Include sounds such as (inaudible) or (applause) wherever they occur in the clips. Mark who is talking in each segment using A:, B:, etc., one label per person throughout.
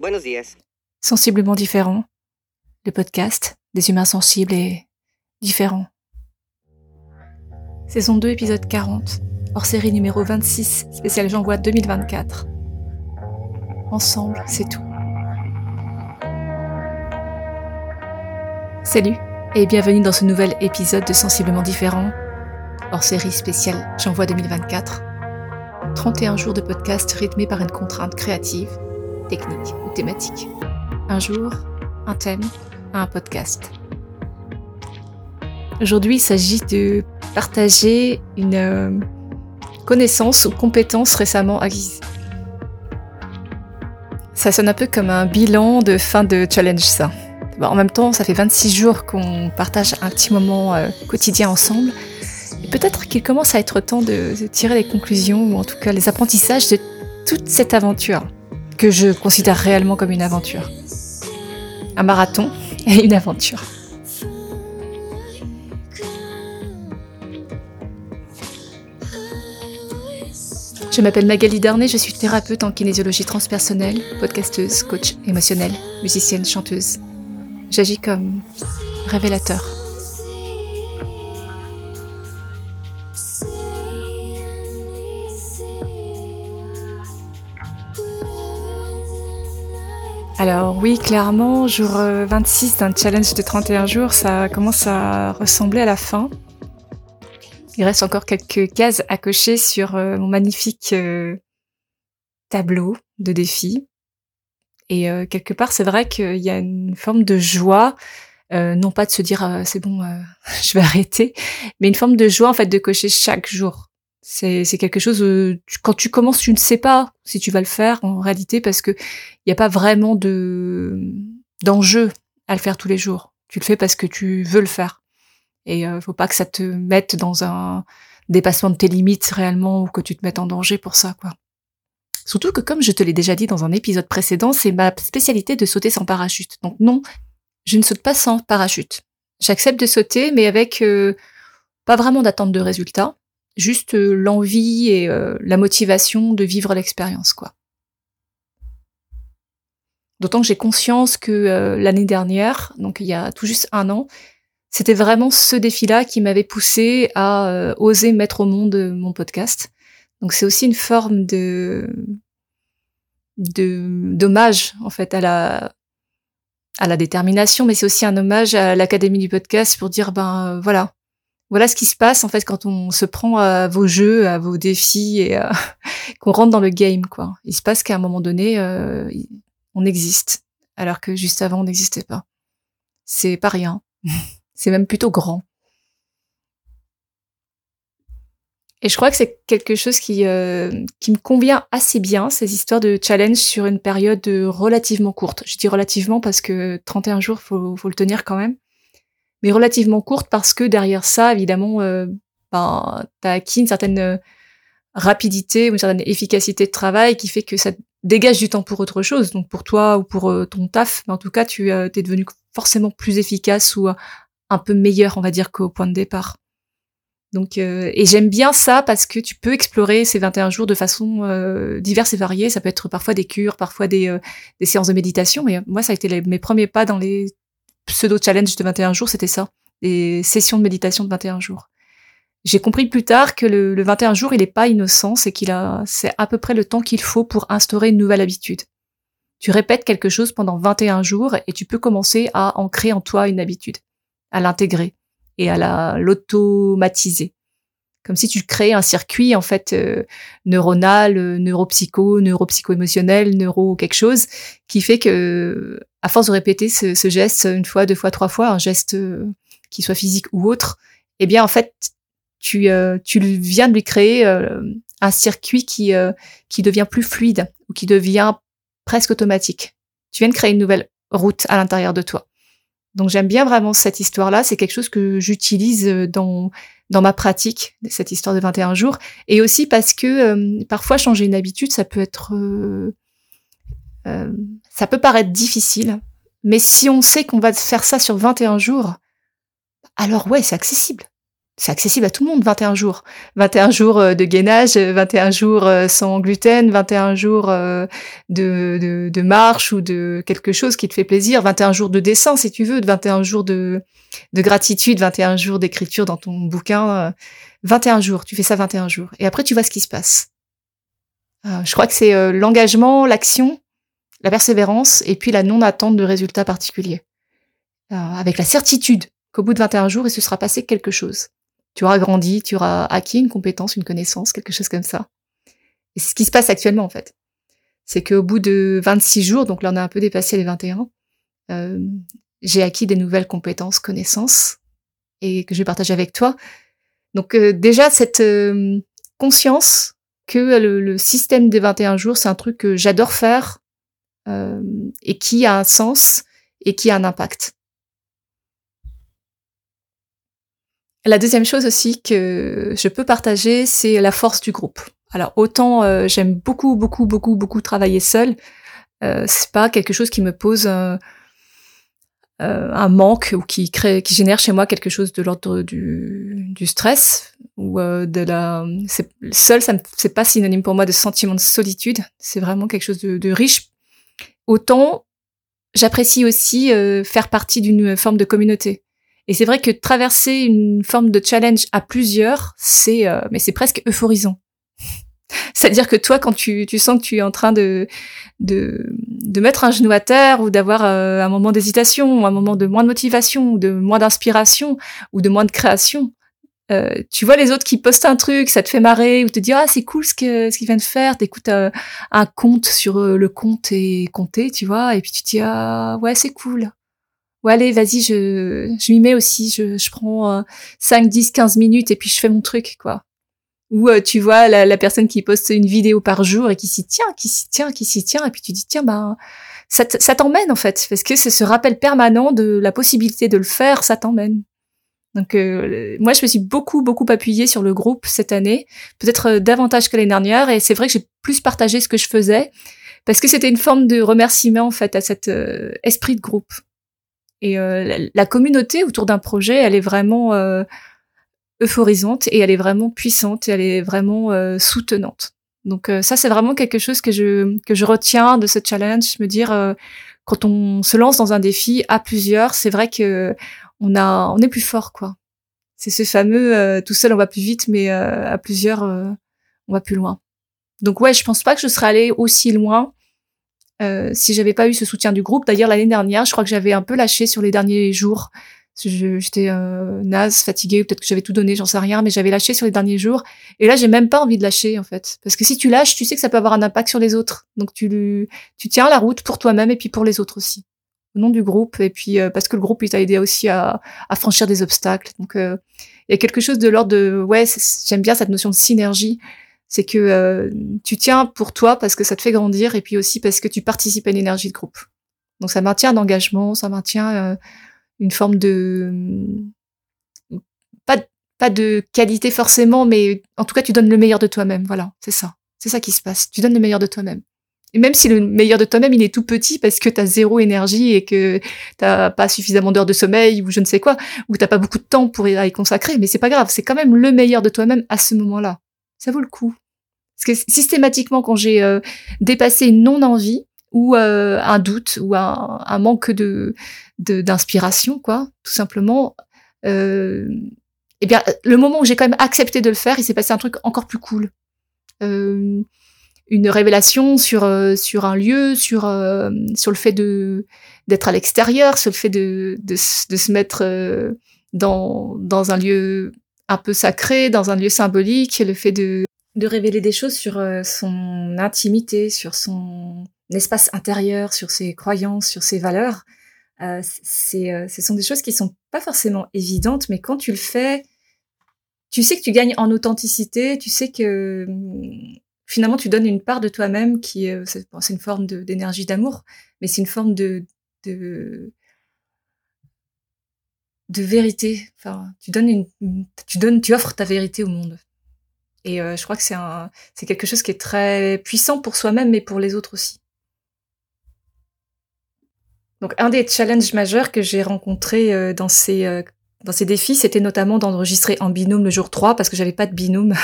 A: Buenos días.
B: Sensiblement différent. Le podcast des humains sensibles et différents. Saison 2, épisode 40. Hors série numéro 26, spécial J'envoie 2024. Ensemble, c'est tout. Salut et bienvenue dans ce nouvel épisode de Sensiblement différent. Hors série spéciale J'envoie 2024. 31 jours de podcast rythmés par une contrainte créative, technique ou thématique. Un jour, un thème, un podcast. Aujourd'hui, il s'agit de partager une euh, connaissance ou compétence récemment acquise. Ça sonne un peu comme un bilan de fin de challenge, ça. en même temps, ça fait 26 jours qu'on partage un petit moment euh, quotidien ensemble peut-être qu'il commence à être temps de, tirer les conclusions, ou en tout cas les apprentissages de toute cette aventure, que je considère réellement comme une aventure. Un marathon et une aventure. Je m'appelle Magali Darnay, je suis thérapeute en kinésiologie transpersonnelle, podcasteuse, coach émotionnelle, musicienne, chanteuse. J'agis comme révélateur. Alors oui, clairement, jour 26 euh, d'un challenge de 31 jours, ça commence à ressembler à la fin. Il reste encore quelques cases à cocher sur euh, mon magnifique euh, tableau de défis. Et quelque part, c'est vrai qu'il y a une forme de joie, non pas de se dire c'est bon, (laughs) je vais arrêter, mais une forme de joie en fait de cocher chaque jour. C'est, quelque chose, euh, quand tu commences, tu ne sais pas si tu vas le faire en réalité parce que il n'y a pas vraiment de d'enjeu à le faire tous les jours. Tu le fais parce que tu veux le faire. Et euh, faut pas que ça te mette dans un dépassement de tes limites réellement ou que tu te mettes en danger pour ça, quoi. Surtout que comme je te l'ai déjà dit dans un épisode précédent, c'est ma spécialité de sauter sans parachute. Donc non, je ne saute pas sans parachute. J'accepte de sauter, mais avec euh, pas vraiment d'attente de résultat juste euh, l'envie et euh, la motivation de vivre l'expérience, quoi. D'autant que j'ai conscience que euh, l'année dernière, donc il y a tout juste un an, c'était vraiment ce défi-là qui m'avait poussé à oser mettre au monde mon podcast. Donc c'est aussi une forme de de d'hommage en fait à la à la détermination, mais c'est aussi un hommage à l'Académie du podcast pour dire ben voilà, voilà ce qui se passe en fait quand on se prend à vos jeux, à vos défis et euh, (laughs) qu'on rentre dans le game quoi. Il se passe qu'à un moment donné, euh, on existe, alors que juste avant on n'existait pas. C'est pas rien. (laughs) c'est même plutôt grand. Et je crois que c'est quelque chose qui euh, qui me convient assez bien, ces histoires de challenge sur une période relativement courte. Je dis relativement parce que 31 jours, faut, faut le tenir quand même mais relativement courte parce que derrière ça, évidemment, euh, ben, tu as acquis une certaine euh, rapidité ou une certaine efficacité de travail qui fait que ça dégage du temps pour autre chose, donc pour toi ou pour euh, ton taf, mais en tout cas, tu es devenu forcément plus efficace ou un peu meilleur, on va dire, qu'au point de départ. Donc, et j'aime bien ça parce que tu peux explorer ces 21 jours de façon diverse et variée. Ça peut être parfois des cures, parfois des, des séances de méditation. Et moi, ça a été mes premiers pas dans les pseudo-challenge de 21 jours, c'était ça, des sessions de méditation de 21 jours. J'ai compris plus tard que le, 21 jours, il n'est pas innocent, c'est qu'il a, c'est à peu près le temps qu'il faut pour instaurer une nouvelle habitude. Tu répètes quelque chose pendant 21 jours et tu peux commencer à ancrer en toi une habitude, à l'intégrer et à la, l'automatiser. Comme si tu créais un circuit en fait euh, neuronal, euh, neuropsycho, neuropsycho-émotionnel, neuro quelque chose qui fait que à force de répéter ce, geste une fois, deux fois, trois fois, un geste euh, qui soit physique ou autre, eh bien en fait tu tu viens de lui créer un circuit qui qui devient plus fluide ou qui devient presque automatique. Tu viens de créer une nouvelle route à l'intérieur de toi. Donc j'aime bien vraiment cette histoire-là. C'est quelque chose que j'utilise dans dans ma pratique, cette histoire de 21 jours, et aussi parce que euh, parfois changer une habitude, ça peut être, euh, euh, ça peut paraître difficile, mais si on sait qu'on va faire ça sur 21 jours, alors ouais, c'est accessible. C'est accessible à tout le monde, 21 jours. 21 jours euh, de gainage, 21 jours euh, sans gluten, 21 jours de, marche ou de quelque chose qui te fait plaisir, 21 jours de dessin si tu veux, 21 jours de, de gratitude, 21 jours d'écriture dans ton bouquin. 21 jours, tu fais ça 21 jours. Et après, tu vois ce qui se passe. je crois que c'est l'engagement, l'action, la persévérance et puis la non-attente de résultats particuliers. avec la certitude qu'au bout de 21 jours, il se sera passé quelque chose. Tu auras grandi, tu auras acquis une compétence, une connaissance, quelque chose comme ça. Et c'est ce qui se passe actuellement, en fait. C'est qu'au bout de 26 jours, donc là on a un peu dépassé les 21, euh, j'ai acquis des nouvelles compétences, connaissances, et que je vais partager avec toi. Donc euh, déjà, cette euh, conscience que le, le, système des 21 jours, c'est un truc que j'adore faire euh, et qui a un sens et qui a un impact. La deuxième chose aussi que je peux partager, c'est la force du groupe. Alors autant euh, j'aime beaucoup, beaucoup, beaucoup, beaucoup travailler seul, euh, c'est pas quelque chose qui me pose un, euh, un manque ou qui crée, qui génère chez moi quelque chose de l'ordre du, du stress ou euh, de la. Seul, ça c'est pas synonyme pour moi de sentiment de solitude. C'est vraiment quelque chose de, de riche. Autant j'apprécie aussi faire partie d'une forme de communauté. Et c'est vrai que traverser une forme de challenge à plusieurs, c'est euh, mais c'est presque euphorisant. (laughs) C'est-à-dire que toi, quand tu, tu sens que tu es en train de, de, de mettre un genou à terre ou d'avoir euh, un moment d'hésitation, un moment de moins de motivation, de moins d'inspiration, ou de moins de création, euh, tu vois les autres qui postent un truc, ça te fait marrer, ou te dire ah c'est cool ce que ce qu'il vient de faire, t'écoutes un, un conte sur le compte et compter, tu vois, et puis tu te dis ah ouais c'est cool ouais allez vas-y je je m'y mets aussi je, je prends 5 10 15 minutes et puis je fais mon truc quoi. Ou euh, tu vois la, la, personne qui poste une vidéo par jour et qui s'y tient qui s'y tient qui s'y tient et puis tu dis tiens ben ça t'emmène en fait parce que c'est ce rappel permanent de la possibilité de le faire ça t'emmène. Donc euh, moi je me suis beaucoup beaucoup appuyée sur le groupe cette année peut-être euh, davantage que l'année dernière et c'est vrai que j'ai plus partagé ce que je faisais parce que c'était une forme de remerciement en fait à cet esprit de groupe et euh, la, communauté autour d'un projet, elle est vraiment euh, euphorisante et elle est vraiment puissante et elle est vraiment euh, soutenante. Donc ça, c'est vraiment quelque chose que je que je retiens de ce challenge. Me dire quand on se lance dans un défi à plusieurs, c'est vrai que on a on est plus fort quoi. C'est ce fameux tout seul on va plus vite, mais à plusieurs on va plus loin. Donc ouais, je pense pas que je serais allée aussi loin euh, si j'avais pas eu ce soutien du groupe. D'ailleurs, l'année dernière, je crois que j'avais un peu lâché sur les derniers jours. J'étais euh, naze, fatiguée, peut-être que j'avais tout donné, j'en sais rien, mais j'avais lâché sur les derniers jours. Et là, j'ai même pas envie de lâcher, en fait. Parce que si tu lâches, tu sais que ça peut avoir un impact sur les autres. Donc, tu, tu tiens la route pour toi-même et puis pour les autres aussi. Au nom du groupe, et puis euh, parce que le groupe, il t'a aidé aussi à, à, franchir des obstacles. Donc, euh, il y a quelque chose de l'ordre de, ouais, j'aime bien cette notion de synergie c'est que euh, tu tiens pour toi parce que ça te fait grandir et puis aussi parce que tu participes à une énergie de groupe. Donc ça maintient d'engagement, ça maintient euh, une forme de pas pas de qualité forcément, mais en tout cas tu donnes le meilleur de toi-même. Voilà, c'est ça, c'est ça qui se passe. Tu donnes le meilleur de toi-même. Et même si le meilleur de toi-même, il est tout petit parce que tu as zéro énergie et que t'as pas suffisamment d'heures de sommeil ou je ne sais quoi, ou t'as pas beaucoup de temps pour y consacrer, mais c'est pas grave, c'est quand même le meilleur de toi-même à ce moment-là ça vaut le coup. Parce que systématiquement, quand j'ai euh, dépassé une non-envie ou euh, un doute ou un, manque de d'inspiration, quoi, tout simplement, euh, eh bien, le moment où j'ai quand même accepté de le faire, il s'est passé un truc encore plus cool. Euh, une révélation sur sur un lieu, sur sur le fait d'être à l'extérieur, sur le fait de de, de se mettre dans dans un lieu un peu sacré, dans un lieu symbolique, le fait de, de révéler des choses sur euh, son intimité, sur son espace intérieur, sur ses croyances, sur ses valeurs. Euh, euh, ce sont des choses qui sont pas forcément évidentes, mais quand tu le fais, tu sais que tu gagnes en authenticité, tu sais que hum, finalement tu donnes une part de toi-même qui est, c'est, une forme d'énergie d'amour, mais c'est une forme de, de de vérité. Enfin, tu donnes une, tu donnes, tu offres ta vérité au monde. Et euh, je crois que c'est un, c'est quelque chose qui est très puissant pour soi-même, mais pour les autres aussi. Donc, un des challenges majeurs que j'ai rencontrés euh, dans ces dans ces défis, c'était notamment d'enregistrer en binôme le jour 3 parce que j'avais pas de binôme.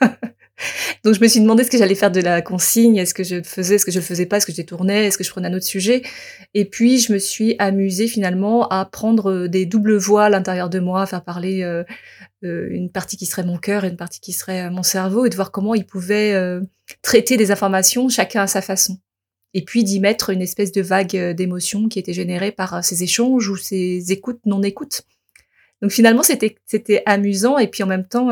B: (laughs) Donc je me suis demandé ce que j'allais faire de la consigne, est-ce que je faisais, est-ce que je le faisais pas, est-ce que je détournais, est-ce que je prenais un autre sujet? Et puis je me suis amusée finalement à prendre des doubles voix à l'intérieur de moi, à faire parler euh, euh, une partie qui serait mon cœur et une partie qui serait mon cerveau, et de voir comment ils pouvaient euh, traiter des informations chacun à sa façon. Et puis d'y mettre une espèce de vague d'émotions qui était générée par ces échanges ou ces écoutes non-écoutes. Donc finalement c'était c'était amusant et puis en même temps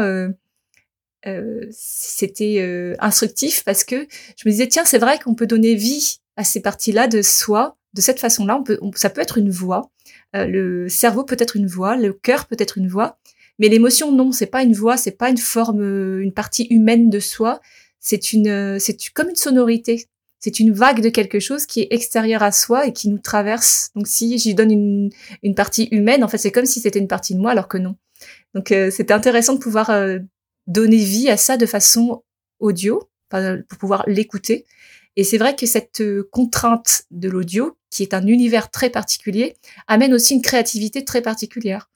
B: euh, c'était euh, instructif parce que je me disais tiens c'est vrai qu'on peut donner vie à ces parties-là de soi de cette façon-là. Ça peut être une voix. Euh, le cerveau peut être une voix, le cœur peut être une voix, mais l'émotion non, c'est pas une voix, c'est pas une forme, une partie humaine de soi. C'est une, c'est comme une sonorité. C'est une vague de quelque chose qui est extérieur à soi et qui nous traverse. Donc si j'y donne une, une partie humaine, en fait c'est comme si c'était une partie de moi alors que non. Donc c'était intéressant de pouvoir donner vie à ça de façon audio, pour pouvoir l'écouter. Et c'est vrai que cette euh, contrainte de l'audio, qui est un univers très particulier, amène aussi une créativité très particulière.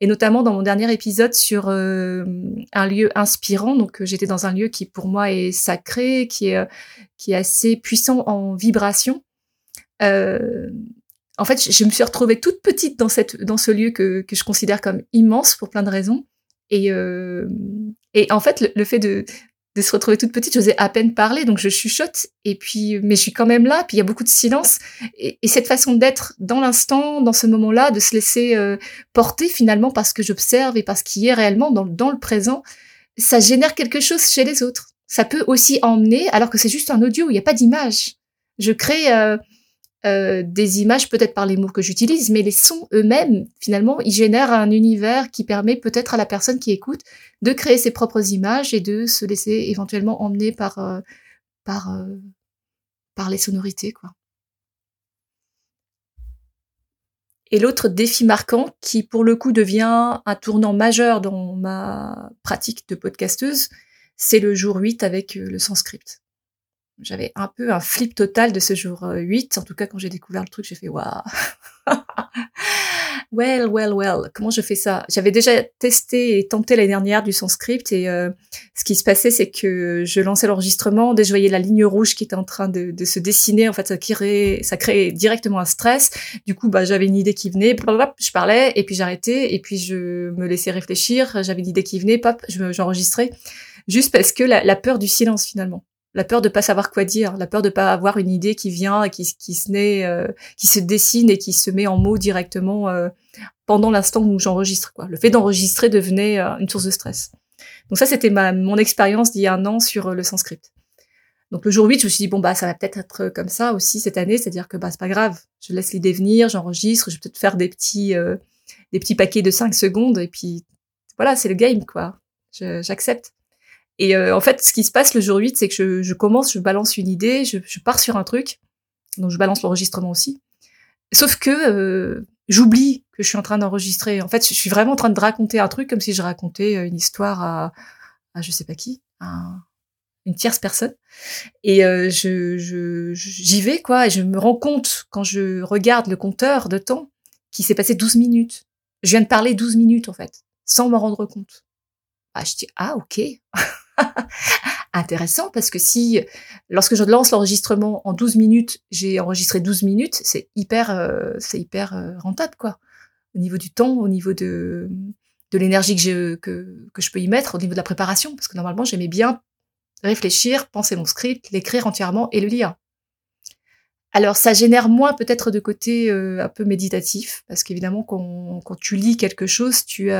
B: Et notamment dans mon dernier épisode sur euh, un lieu inspirant, donc euh, j'étais dans un lieu qui pour moi est sacré, qui est, qui est assez puissant en vibration. en fait, je me suis retrouvée toute petite dans, cette, dans ce lieu que, que je considère comme immense pour plein de raisons. Et, euh, et en fait, le, fait de, de se retrouver toute petite, j'osais à peine parler, donc je chuchote, et puis, mais je suis quand même là, puis il y a beaucoup de silence, et, et cette façon d'être dans l'instant, dans ce moment-là, de se laisser euh, porter finalement parce que j'observe et parce qu'il est réellement dans, dans le présent, ça génère quelque chose chez les autres. Ça peut aussi emmener, alors que c'est juste un audio, il n'y a pas d'image. Je crée euh, euh, des images peut-être par les mots que j'utilise, mais les sons eux-mêmes, finalement, ils génèrent un univers qui permet peut-être à la personne qui écoute de créer ses propres images et de se laisser éventuellement emmener par euh, par euh, par les sonorités, quoi. Et l'autre défi marquant, qui pour le coup devient un tournant majeur dans ma pratique de podcasteuse, c'est le jour 8 avec le sans-script j'avais un peu un flip total de ce jour 8. Euh, en tout cas, quand j'ai découvert le truc, j'ai fait waouh. (laughs) well, well, well. Comment je fais ça? J'avais déjà testé et tenté l'année dernière du sans script et euh, ce qui se passait, c'est que je lançais l'enregistrement, dès je voyais la ligne rouge qui était en train de, se dessiner. En fait, ça créait, directement un stress. Du coup, bah, j'avais une idée qui venait, je parlais et puis j'arrêtais et puis je me laissais réfléchir. J'avais une idée qui venait, pop, j'enregistrais. Juste parce que la peur du silence finalement la peur de pas savoir quoi dire, la peur de pas avoir une idée qui vient et qui, qui se naît, euh, qui se dessine et qui se met en mots directement euh, pendant l'instant où j'enregistre. Quoi. Le fait d'enregistrer devenait euh, une source de stress. Donc ça, c'était ma mon expérience d'il y a un an sur le Sanskrit. Donc le jour 8, je me suis dit bon bah ça va peut-être être comme ça aussi cette année, c'est-à-dire que bah c'est pas grave, je laisse l'idée venir, j'enregistre, je vais peut-être faire des petits des petits paquets de 5 secondes et puis voilà, c'est le game quoi. J'accepte. Et euh, en fait, ce qui se passe le jour 8, c'est que je, je, commence, je balance une idée, je, je, pars sur un truc, donc je balance l'enregistrement aussi. Sauf que euh, j'oublie que je suis en train d'enregistrer. En fait, je suis vraiment en train de raconter un truc comme si je racontais euh, une histoire à, à je sais pas qui, à une tierce personne. Et euh, je, je, j'y vais, quoi, et je me rends compte, quand je regarde le compteur de temps, qu'il s'est passé 12 minutes. Je viens de parler 12 minutes, en fait, sans m'en rendre compte. Ah, je dis, ah, ok. (laughs) Intéressant parce que si, lorsque je lance l'enregistrement en 12 minutes, j'ai enregistré 12 minutes, c'est hyper, euh, euh, rentable, quoi. Au niveau du temps, au niveau de, l'énergie que je, peux y mettre, au niveau de la préparation, parce que normalement, j'aimais bien réfléchir, penser mon script, l'écrire entièrement et le lire. Alors ça génère moins peut-être de côté euh, un peu méditatif, parce qu'évidemment quand, tu lis quelque chose, tu,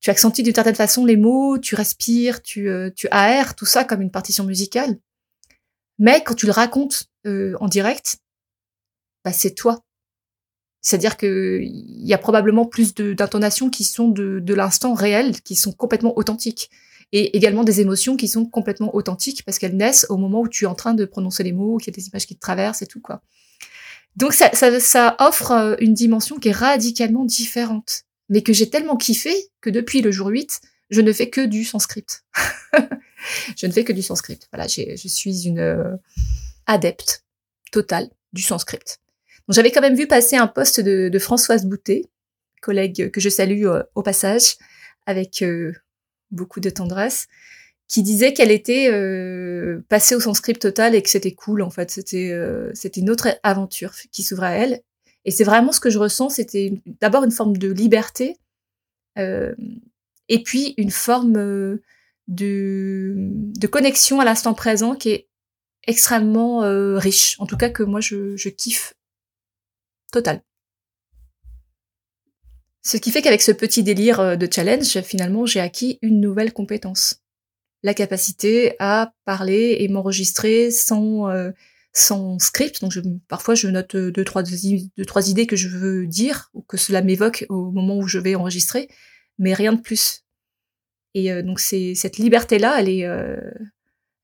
B: tu accentues d'une certaine façon les mots, tu respires, tu, euh, tu aères, tout ça comme une partition musicale. Mais quand tu le racontes euh, en direct, bah, c'est toi. C'est-à-dire que il y a probablement plus d'intonations qui sont de, de l'instant réel, qui sont complètement authentiques. Et également des émotions qui sont complètement authentiques parce qu'elles naissent au moment où tu es en train de prononcer les mots, qu'il y a des images qui te traversent et tout, quoi. Donc ça, ça, ça offre euh, une dimension qui est radicalement différente mais que j'ai tellement kiffé que depuis le jour 8, je ne fais que du sans-script. (laughs) je ne fais que du sans-script. Voilà, je suis une euh, adepte totale du sans-script. J'avais quand même vu passer un post de, Françoise Boutet collègue que je salue au passage avec beaucoup de tendresse, qui disait qu'elle était passée au script total et que c'était cool en fait. C'était c'était une autre aventure qui s'ouvrait à elle. Et c'est vraiment ce que je ressens. C'était d'abord une forme de liberté et puis une forme de, de connexion à l'instant présent qui est extrêmement euh, riche. En tout cas que moi je, je kiffe total. Ce qui fait qu'avec ce petit délire euh, de challenge, finalement, j'ai acquis une nouvelle compétence. La capacité à parler et m'enregistrer sans, euh, sans script. Donc, je, parfois, je note deux trois, deux, trois idées que je veux dire ou que cela m'évoque au moment où je vais enregistrer, mais rien de plus. Et euh, donc c'est cette liberté là, elle est, euh,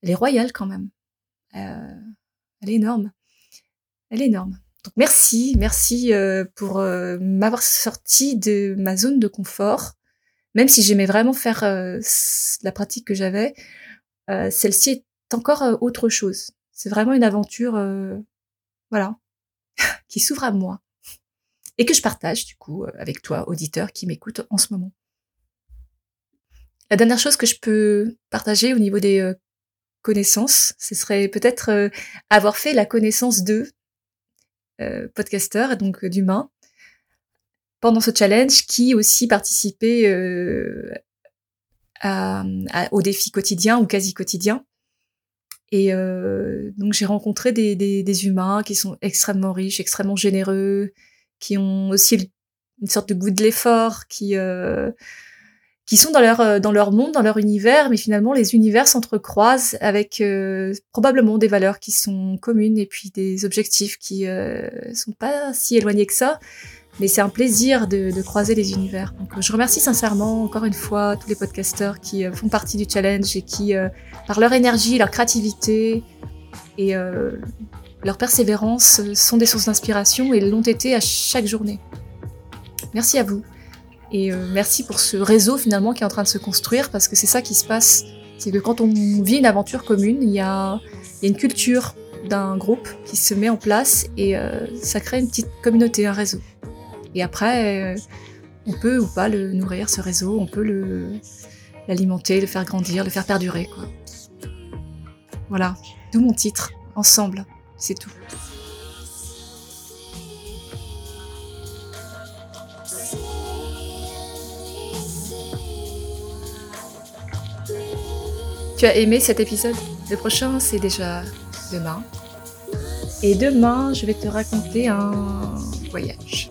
B: elle est royale quand même. Euh, elle est énorme. Elle est énorme. Donc merci, merci pour m'avoir sorti de ma zone de confort. Même si j'aimais vraiment faire la pratique que j'avais, celle-ci est encore autre chose. C'est vraiment une aventure, voilà, (laughs) qui s'ouvre à moi et que je partage du coup avec toi, auditeur qui m'écoute en ce moment. La dernière chose que je peux partager au niveau des euh, connaissances, ce serait peut-être euh, avoir fait la connaissance de euh, donc d'humains, pendant ce challenge, qui aussi participaient à, aux défis quotidiens ou quasi quotidiens. Et donc j'ai rencontré des, humains qui sont extrêmement riches, extrêmement généreux, qui ont aussi une sorte de goût de l'effort, qui qui sont dans leur euh, dans leur monde, dans leur univers, mais finalement les univers s'entrecroisent avec euh, probablement des valeurs qui sont communes et puis des objectifs qui euh, sont pas si éloignés que ça. Mais c'est un plaisir de, de, croiser les univers. Donc je remercie sincèrement encore une fois tous les podcasteurs qui font partie du challenge et qui, par leur énergie, leur créativité et leur persévérance, sont des sources d'inspiration et l'ont été à chaque journée. Merci à vous. Et euh, merci pour ce réseau finalement qui est en train de se construire parce que c'est ça qui se passe. C'est que quand on vit une aventure commune, il y a, une culture d'un groupe qui se met en place et euh, ça crée une petite communauté, un réseau. Et après, euh, on peut ou pas le nourrir, ce réseau, on peut l'alimenter, le faire grandir, le faire perdurer. Voilà, d'où mon titre, Ensemble, c'est tout. tu as aimé cet épisode? Le prochain, c'est déjà demain. Et demain, je vais te raconter un voyage.